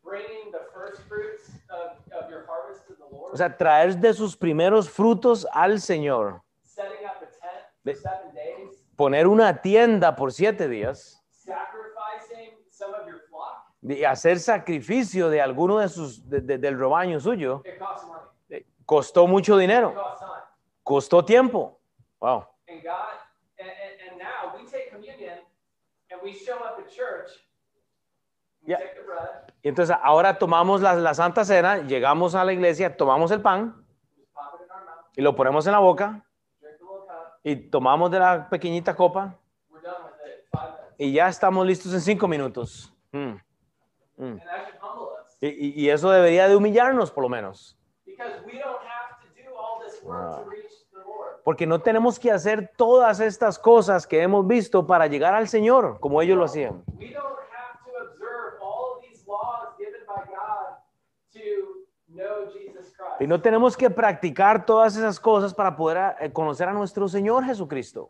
Bringing the first fruits of, of your harvest to the Lord, O sea, traer de sus primeros frutos al Señor, setting up a tent for Ve- seven days, poner una tienda por siete días, de hacer sacrificio de alguno de sus, de- de- del rebaño suyo, eh, costó mucho dinero, costó tiempo. Wow. And God, and, and, and now we take communion and we show up at church. We Yeah. take the bread, Y entonces ahora tomamos la, la Santa Cena, llegamos a la iglesia, tomamos el pan we just pop it in our mouth, y lo ponemos en la boca drink the little cup, y tomamos de la pequeñita copa y ya estamos listos en cinco minutos. Mm. Mm. And that should humble us Y, y- eso debería de humillarnos por lo menos. because we don't have to do all this work to reach the Lord. Porque no tenemos que hacer todas estas cosas que hemos visto para llegar al Señor, como ellos lo hacían. We don't have to observe all of these laws given by God to know Jesus Christ. Y no tenemos que practicar todas esas cosas para poder eh, conocer a nuestro Señor Jesucristo.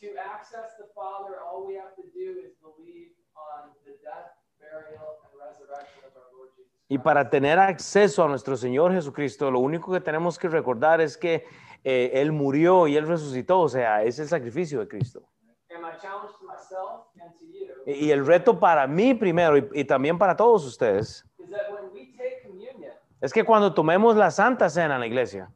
To access the Father, all we have to do is believe on the death, burial, and resurrection of our Lord Jesus Y para tener acceso a nuestro Señor Jesucristo, lo único que tenemos que recordar es que eh, Él murió y Él resucitó, o sea, es el sacrificio de Cristo. And my challenge to myself and to you Y, el reto para mí primero y, y también para todos ustedes es que cuando tomemos la Santa Cena en la iglesia,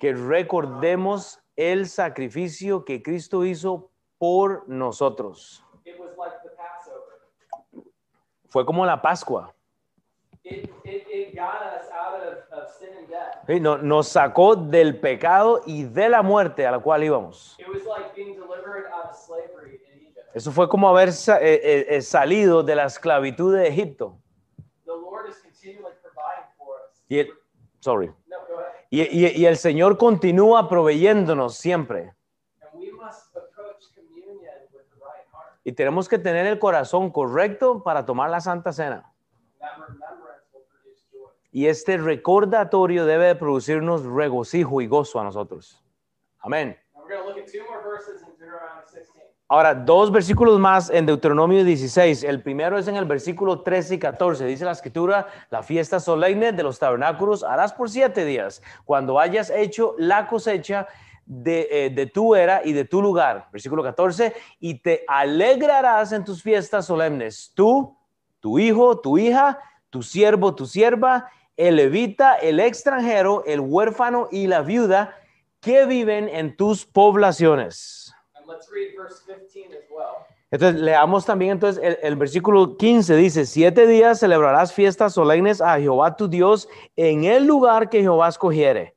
que recordemos el sacrificio que Cristo hizo por nosotros. It was like the Passover. Fue como la Pascua. It, it, it got us out of, of sin and death. Sí, no- nos sacó del pecado y de la muerte a la cual íbamos. It was like being delivered out of slavery in Egypt. Eso fue como haber sa- eh, eh, eh, salido de la esclavitud de Egipto. The Lord is continually providing for us. Y el, sorry. No, go ahead. Y, y- y el Señor continúa proveyéndonos siempre. And we must approach communion with the right heart. Y tenemos que tener el corazón correcto para tomar la Santa Cena. Y este recordatorio debe de producirnos regocijo y gozo a nosotros. Amén. And we're going to look at two more verses in Deuteronomy 16. Ahora, dos versículos más en Deuteronomio 16. El primero es en el versículo 13 y 14. Dice la escritura, la fiesta solemne de los tabernáculos harás por siete días, cuando hayas hecho la cosecha de, eh, de tu era y de tu lugar. Versículo 14, y te alegrarás en tus fiestas solemnes, tú, tu hijo, tu hija, tu siervo, tu sierva, el levita, el extranjero, el huérfano y la viuda que viven en tus poblaciones. And let's read verse 15 as well. Entonces, leamos también entonces el, el versículo 15, dice, siete días celebrarás fiestas solemnes a Jehová tu Dios en el lugar que Jehová escogiere,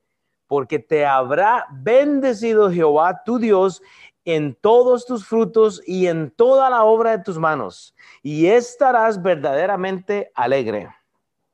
porque te habrá bendecido Jehová tu Dios en todos tus frutos y en toda la obra de tus manos, y estarás verdaderamente alegre.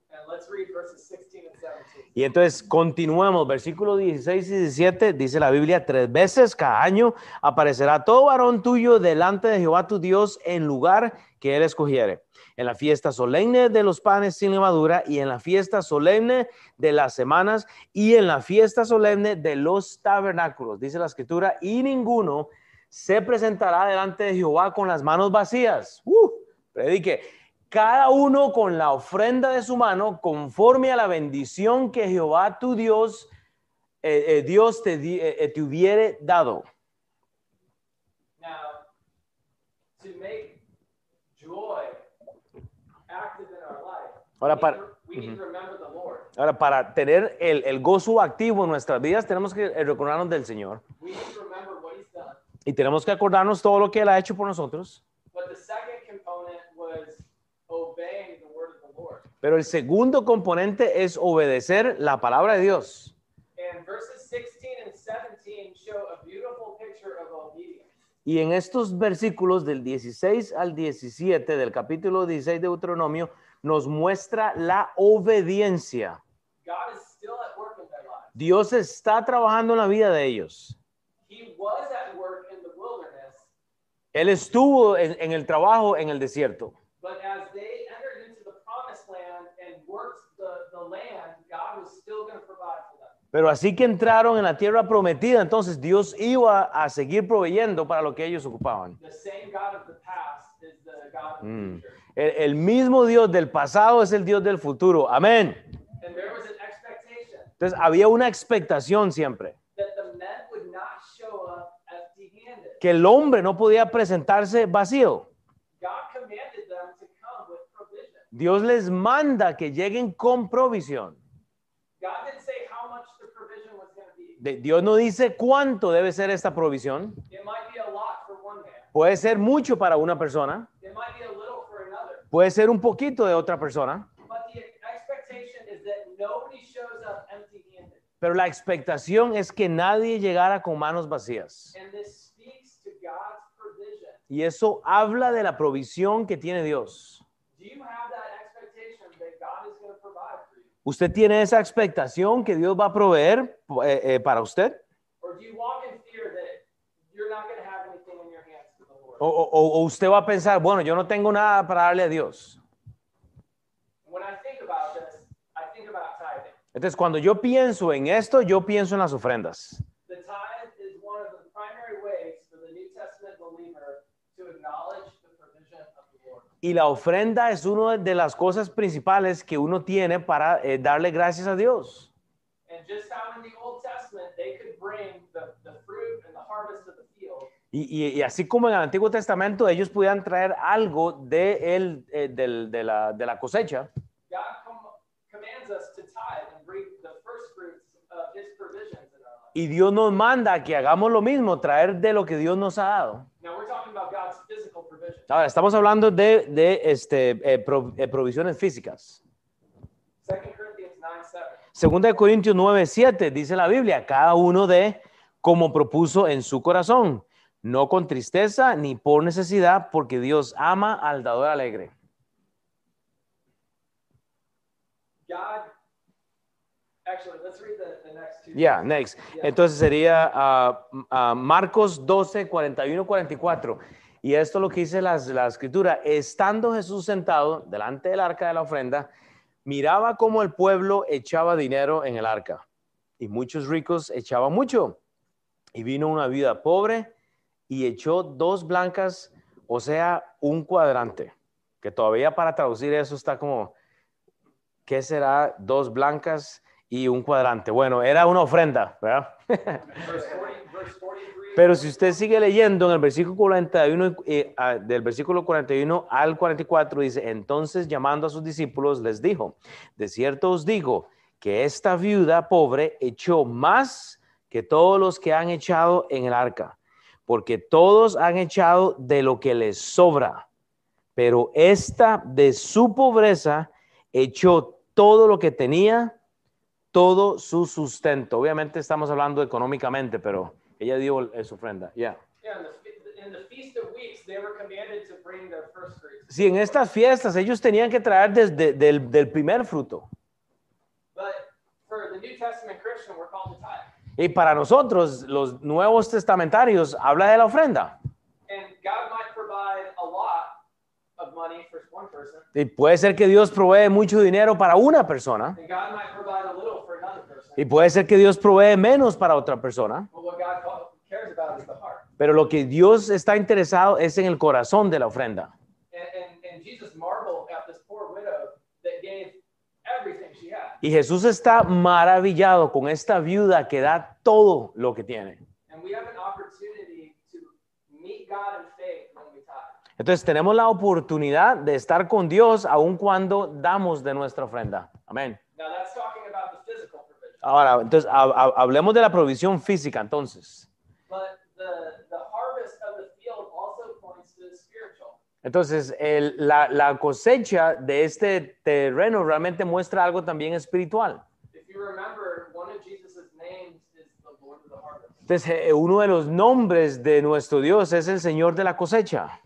And let's read verses 16 and 17. Y entonces continuemos, versículo 16 y 17, dice la Biblia, tres veces cada año aparecerá todo varón tuyo delante de Jehová tu Dios en lugar que él escogiere. En la fiesta solemne de los panes sin levadura y en la fiesta solemne de las semanas y en la fiesta solemne de los tabernáculos, dice la escritura, y ninguno se presentará delante de Jehová con las manos vacías. ¡Uh! predique cada uno con la ofrenda de su mano, conforme a la bendición que Jehová tu Dios, eh, eh, Dios te, eh, te hubiere dado. Now, joy active in our life, Ahora, para-. Ahora, para tener el, el gozo activo en nuestras vidas, tenemos que eh, recordarnos del Señor y tenemos que acordarnos todo lo que Él ha hecho por nosotros. Pero el segundo componente es obedecer la palabra de Dios. And verses 16 and 17 show a beautiful picture of obedience. Y en estos versículos del 16 al 17 del capítulo 16 de Deuteronomio nos muestra la obediencia. God is still at work in their lives. Dios está trabajando en la vida de ellos. He was at work in the wilderness, Él estuvo en, en el trabajo en el desierto. Pero así que entraron en la tierra prometida, entonces Dios iba a seguir proveyendo para lo que ellos ocupaban. Mm. El, el mismo Dios del pasado es el Dios del futuro. Amén. Entonces había una expectación siempre, que el hombre no podía presentarse vacío. Dios les manda que lleguen con provisión. Dios no dice cuánto debe ser esta provisión. Puede ser mucho para una persona, It might be a little for another. Puede ser un poquito de otra persona, pero la expectación es que nadie llegara con manos vacías. Y eso habla de la provisión que tiene Dios. ¿Usted tiene esa expectación que Dios va a proveer eh, eh, para usted? Or do you walk in fear that you're not going to have anything in your hands to the Lord? O, o- o usted va a pensar, bueno, yo no tengo nada para darle a Dios. When I think about this, I think about tithing. Entonces, cuando yo pienso en esto, yo pienso en las ofrendas. The tithe is one of the primary ways for the New Testament believer to acknowledge the provision of the Lord. Y la ofrenda es una de las cosas principales que uno tiene para eh, darle gracias a Dios. Y, y- y así como en el Antiguo Testamento ellos podían traer algo de, el, eh, del- de, la, de la cosecha, y Dios nos manda que hagamos lo mismo, traer de lo que Dios nos ha dado. Ahora, estamos hablando de, de, este, eh, pro- eh, provisiones físicas. 2 Corinthians 9 7. Segunda de Corintios 9, 7 dice la Biblia, cada uno de como propuso en su corazón, no con tristeza ni por necesidad, porque Dios ama al dador alegre. God, actually, let's read the, the next two. Yeah, next. Yeah. Entonces sería ah, ah, Marcos 12, 41, 44. Y esto es lo que dice las- la escritura. Estando Jesús sentado delante del arca de la ofrenda, miraba cómo el pueblo echaba dinero en el arca. Y muchos ricos echaban mucho. Y vino una viuda pobre y echó dos blancas, o sea, un cuadrante. Que todavía para traducir eso está como, ¿qué será? Dos blancas y un cuadrante. Bueno, era una ofrenda, ¿verdad? Verse, 40, verse 43. Pero si usted sigue leyendo en el versículo 41, eh, del versículo 41 al 44, dice, entonces llamando a sus discípulos les dijo, de cierto os digo que esta viuda pobre echó más que todos los que han echado en el arca, porque todos han echado de lo que les sobra, pero esta de su pobreza echó todo lo que tenía, todo su sustento. Obviamente estamos hablando económicamente, pero ella dio su ofrenda. Ya. Yeah, in the, fe- in the Feast of Weeks, they were commanded to bring their first fruits. Sí, en estas fiestas ellos tenían que traer desde del, del primer fruto. But for the New Testament Christian, we're called to tithe. Y para nosotros, los nuevos testamentarios, habla de la ofrenda. And God might provide a lot of money for one person, Y puede ser que Dios provee mucho dinero para una persona. Y puede ser que Dios provee menos para otra persona. But what God call- cares about is the heart. Pero lo que Dios está interesado es en el corazón de la ofrenda. And, and, and Jesus Y Jesús está maravillado con esta viuda que da todo lo que tiene. Entonces tenemos la oportunidad de estar con Dios aun cuando damos de nuestra ofrenda. Amén. Ahora, entonces ha- ha- hablemos de la provisión física entonces. But the, the harvest of the field also points to the spiritual. Entonces, el- la, la cosecha de este terreno realmente muestra algo también espiritual. If you remember, one of Jesus' names is the Lord of the harvest. Entonces, eh, uno de los nombres de nuestro Dios es el Señor de la cosecha.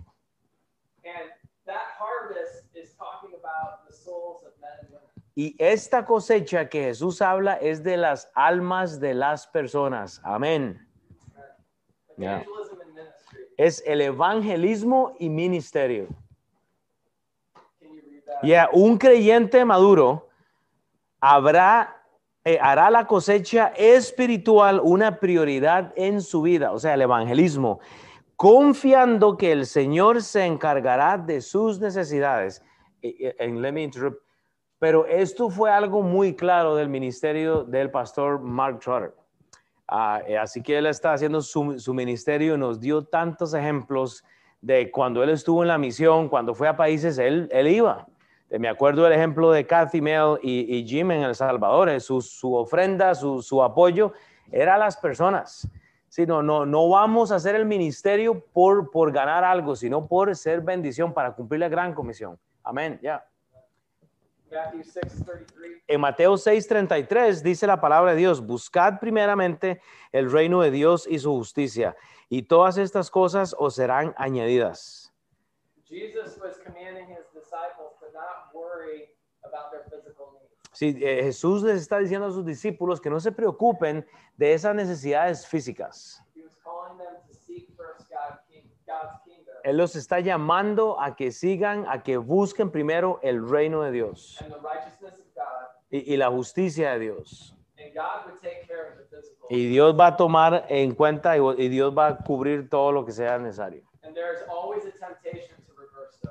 And that harvest is talking about the souls of men and women. Y esta cosecha que Jesús habla es de las almas de las personas. Amén. Yeah. Es el evangelismo y ministerio. Ya, un creyente maduro habrá, eh, hará la cosecha espiritual una prioridad en su vida, o sea, el evangelismo, confiando que el Señor se encargará de sus necesidades. And let me interrupt. Pero esto fue algo muy claro del ministerio del pastor Mark Trotter. Ah, eh, así que él está haciendo su, su ministerio y nos dio tantos ejemplos de cuando él estuvo en la misión, cuando fue a países, él, iba. Eh, Me acuerdo del ejemplo de Kathy Mel y, Jim en El Salvador, eh, su, ofrenda, su, apoyo, era a las personas. Sí, no, no, no vamos a hacer el ministerio por, ganar algo, sino por ser bendición para cumplir la gran comisión. Amén, ya. Matthew 6:33. En Mateo 6:33 dice la palabra de Dios, buscad primeramente el reino de Dios y su justicia, y todas estas cosas os serán añadidas. Sí, eh, Jesús les está diciendo a sus discípulos que no se preocupen de esas necesidades físicas. He was Él los está llamando a que sigan, a que busquen primero el reino de Dios y, y la justicia de Dios. Y Dios va a tomar en cuenta y, y Dios va a cubrir todo lo que sea necesario.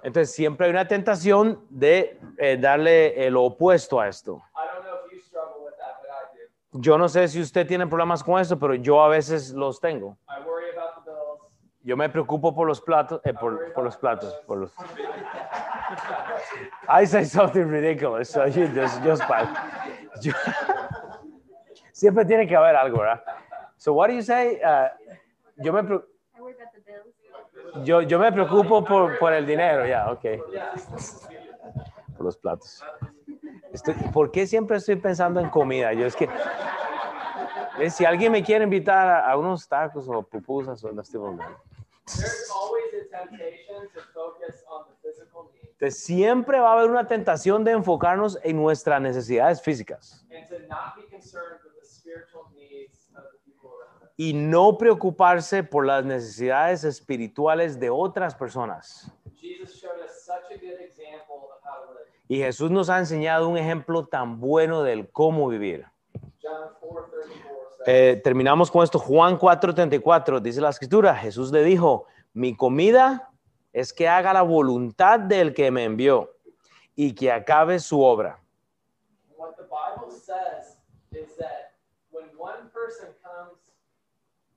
Entonces siempre hay una tentación de eh, darle el opuesto a esto. Yo no sé si usted tiene problemas con esto, pero yo a veces los tengo. I worry about the bills. Yo me preocupo por los platos, eh, por, por los platos, por los. I say something ridiculous, so you just, just siempre tiene que haber algo, ¿verdad? So what do you say? Uh, yo me pre- I worry about the bills. yo, yo me preocupo por, por el dinero, ya. Yeah. Por los platos. Estoy- ¿Por qué siempre estoy pensando en comida? Yo es que eh, si alguien me quiere invitar a unos tacos o pupusas o no estoy bromeando. There's always a temptation to focus on the physical needs Entonces, siempre va a haber una tentación de enfocarnos en nuestras necesidades físicas y no preocuparse por las necesidades espirituales de otras personas. Y Jesús nos ha enseñado un ejemplo tan bueno del cómo vivir. John 4:34 says, Eh, terminamos con esto. Juan 4:34 dice la escritura, Jesús le dijo, mi comida es que haga la voluntad del que me envió y que acabe su obra. what the Bible says is that when one person comes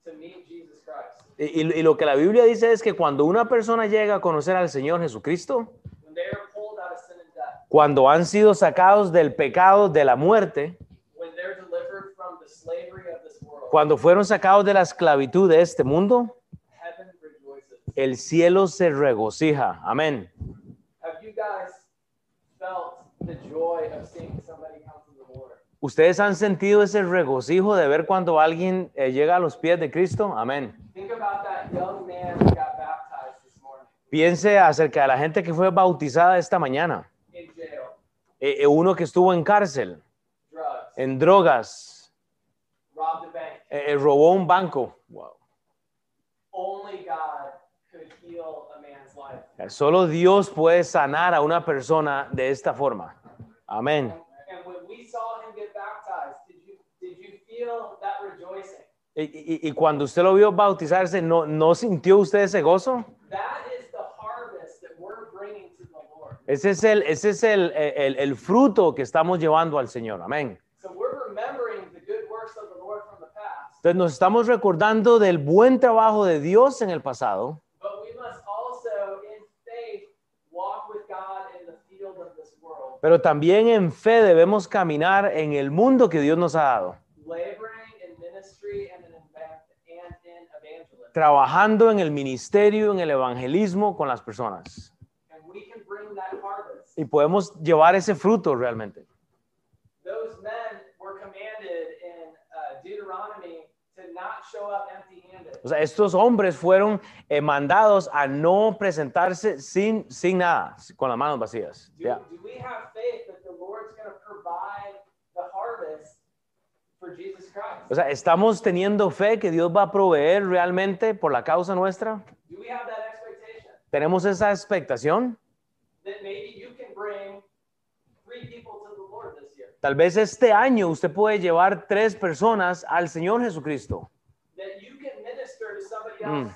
to meet Jesus Christ, Y, y- y lo que la Biblia dice es que cuando una persona llega a conocer al Señor Jesucristo, when they are pulled out of sin and death, cuando han sido sacados del pecado, de la muerte, when they're delivered from the slavery of this world, cuando fueron sacados de la esclavitud de este mundo. El cielo se regocija. Amén. ¿Ustedes han sentido ese regocijo de ver cuando alguien eh, llega a los pies de Cristo? Amén. Think about that young man who got baptized this morning Piense acerca de la gente que fue bautizada esta mañana. in jail, Eh, eh, uno que estuvo en cárcel, drugs, en drogas, robbed a bank. eh, eh, robó un banco. Wow. Only God could heal a man's life. Eh, Solo Dios puede sanar a una persona de esta forma. Amén. Y, y- y cuando usted lo vio bautizarse, ¿no, ¿no sintió usted ese gozo? Ese es el, ese es el, el- el fruto que estamos llevando al Señor. Amén. Entonces nos estamos recordando del buen trabajo de Dios en el pasado, but we must also, in faith, walk with God in the field of this world, pero también en fe debemos caminar en el mundo que Dios nos ha dado, trabajando en el ministerio, en el evangelismo con las personas. Y podemos llevar ese fruto realmente. Those men were commanded in uh, Deuteronomy to not show up empty-handed. O sea, estos hombres fueron eh, mandados a no presentarse sin, sin nada, con las manos vacías. Do, we have faith that the Lord's going to provide the harvest for Jesus Christ? O sea, ¿estamos teniendo fe que Dios va a proveer realmente por la causa nuestra? Do we have that expectation ¿Tenemos esa expectación? that maybe you can bring three people to the Lord this year? Tal vez este año usted puede llevar tres personas al Señor Jesucristo. That you can minister to somebody Mm.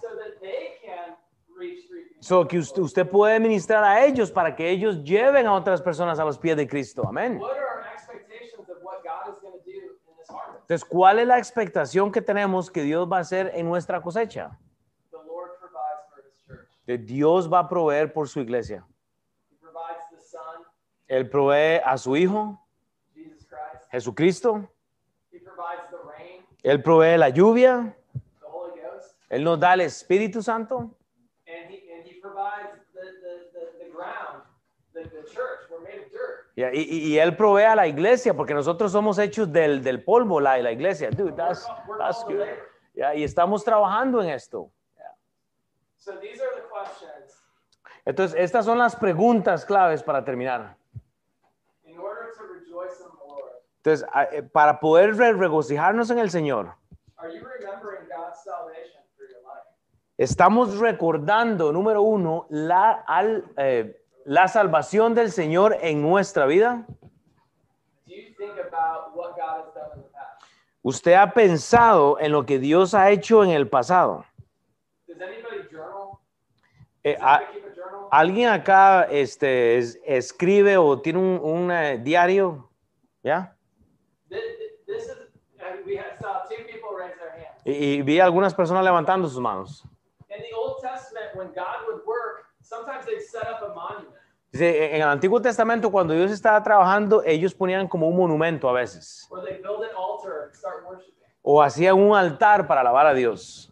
so que usted, usted puede ministrar a ellos para que ellos lleven a otras personas a los pies de Cristo. Amén. Entonces, ¿cuál es la expectación que tenemos que Dios va a hacer en nuestra cosecha? The Lord provides for his church. Que Dios va a proveer por su iglesia. He provides the Son, Él provee a su Hijo. Jesucristo. He provides the rain, Él provee la lluvia. Él nos da el Espíritu Santo. And he, and he provides the, the, the, the ground, the, the church. We're made of dirt. Y, Él provee a la iglesia, porque nosotros somos hechos del, del polvo, la, la iglesia. Dude, We're that's, that's good. Ya, y estamos trabajando en esto. So these are the questions. Entonces, estas son las preguntas claves para terminar. In order to rejoice in the Lord, Entonces, eh, para poder re- regocijarnos en el Señor, are you remembering God's salvation for your life? Estamos recordando, número uno, la, al- eh, la salvación del Señor en nuestra vida. ¿Usted ha pensado en lo que Dios ha hecho en el pasado? Eh, Does a-? ¿Alguien acá este, es- escribe o tiene un, un, eh, diario? ¿Ya? Is, uh. Y, y vi algunas personas levantando sus manos. In the Old Testament, when God would work, sometimes they'd set up a monument. Dice, en el Antiguo Testamento, cuando Dios estaba trabajando, ellos ponían como un monumento a veces. Or they build an altar and start worshiping. O hacían un altar para alabar a Dios.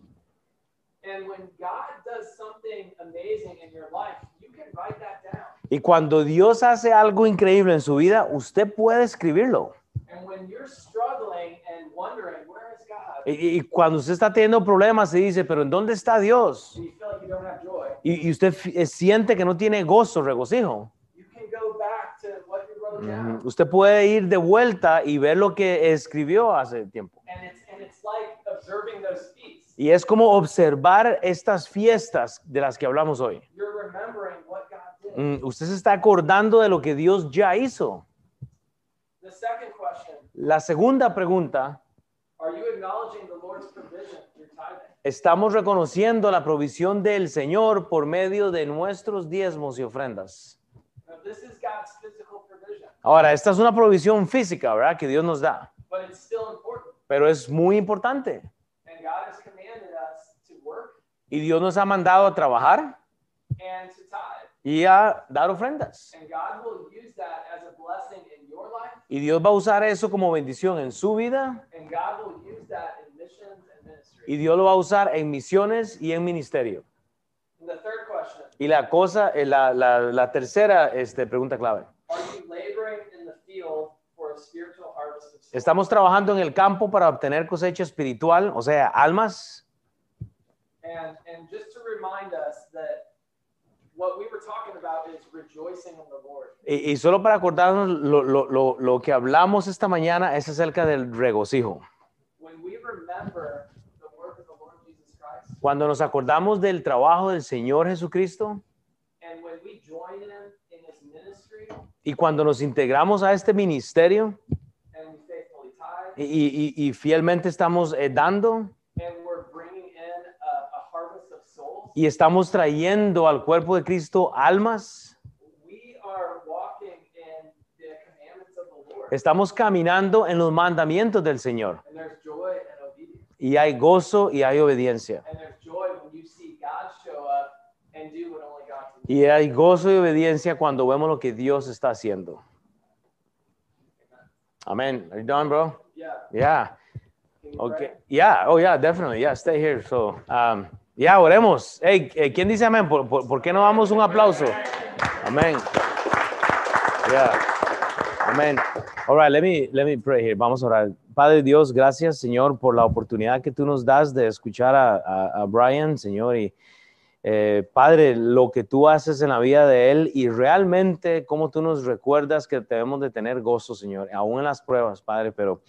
And when God does something amazing in your life, you can write that down. Y cuando Dios hace algo increíble en su vida, usted puede escribirlo. And when you're struggling and wondering? Y, y cuando usted está teniendo problemas, se dice, pero ¿en dónde está Dios? Y, y usted eh, siente que no tiene gozo, regocijo. Usted puede ir de vuelta y ver lo que escribió hace tiempo. And it's and it's like observing those feasts. Y es como observar estas fiestas de las que hablamos hoy. Mm, Usted se está acordando de lo que Dios ya hizo. La segunda pregunta, estamos reconociendo la provisión del Señor por medio de nuestros diezmos y ofrendas. Now, this is God's physical provision, Ahora, esta es una provisión física, ¿verdad? Que Dios nos da, but it's still important. pero es muy importante. And God has commanded us to work Y Dios nos ha mandado a trabajar y a dar ofrendas. Y Dios va a usar eso como bendición en su vida y Dios lo va a usar en misiones y en ministerio. Y la cosa, eh, la, la, la tercera este, pregunta clave. ¿Estamos trabajando en el campo para obtener cosecha espiritual, o sea, almas? And and just to remind us that Y, y solo para acordarnos, lo, lo, lo, lo que hablamos esta mañana es acerca del regocijo. When we remember the work of the Lord Jesus Christ, Cuando nos acordamos del trabajo del Señor Jesucristo and when we join him in his ministry y cuando nos integramos a este ministerio y, y- y fielmente estamos eh, dando and we're bringing in a, a harvest of souls, y estamos trayendo al cuerpo de Cristo almas, we are walking in the commandments of the Lord. estamos caminando en los mandamientos del Señor. And there's joy and obedience. Y hay gozo y hay obediencia. Y hay gozo y obediencia cuando vemos lo que Dios está haciendo. Amén. Are you done, bro? Yeah. Yeah. Okay. Yeah. Oh, yeah, definitely. Yeah, stay here. So, um, yeah, oremos. Hey, eh, ¿quién dice amén? ¿Por, por, por qué no damos un aplauso? Amén. Yeah. Amén. All right, let me, let me pray here. Vamos a orar. Padre Dios, gracias, Señor, por la oportunidad que tú nos das de escuchar a, a- a Brian, Señor. Y eh, Padre, lo que tú haces en la vida de él y realmente cómo tú nos recuerdas que debemos de tener gozo, Señor, aún en las pruebas, Padre, pero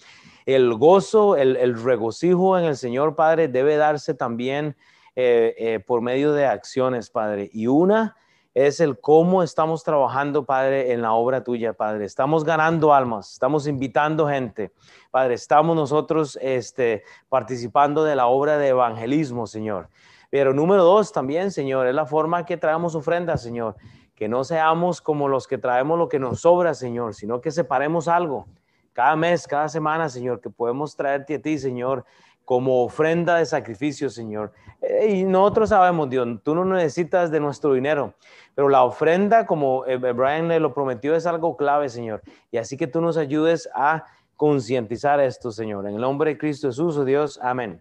el gozo, el, el regocijo en el Señor, Padre, debe darse también eh, eh, por medio de acciones, Padre. Y una es el cómo estamos trabajando, Padre, en la obra tuya, Padre. Estamos ganando almas, estamos invitando gente, Padre. Estamos nosotros este, participando de la obra de evangelismo, Señor. Pero número dos también, Señor, es la forma que traemos ofrendas, Señor. Que no seamos como los que traemos lo que nos sobra, Señor, sino que separemos algo cada mes, cada semana, Señor, que podemos traerte a ti, Señor, como ofrenda de sacrificio, Señor. Eh, y nosotros sabemos, Dios, tú no necesitas de nuestro dinero, pero la ofrenda, como eh, Brian le lo prometió, es algo clave, Señor. Y así que tú nos ayudes a concientizar esto, Señor. En el nombre de Cristo Jesús, oh Dios, amén.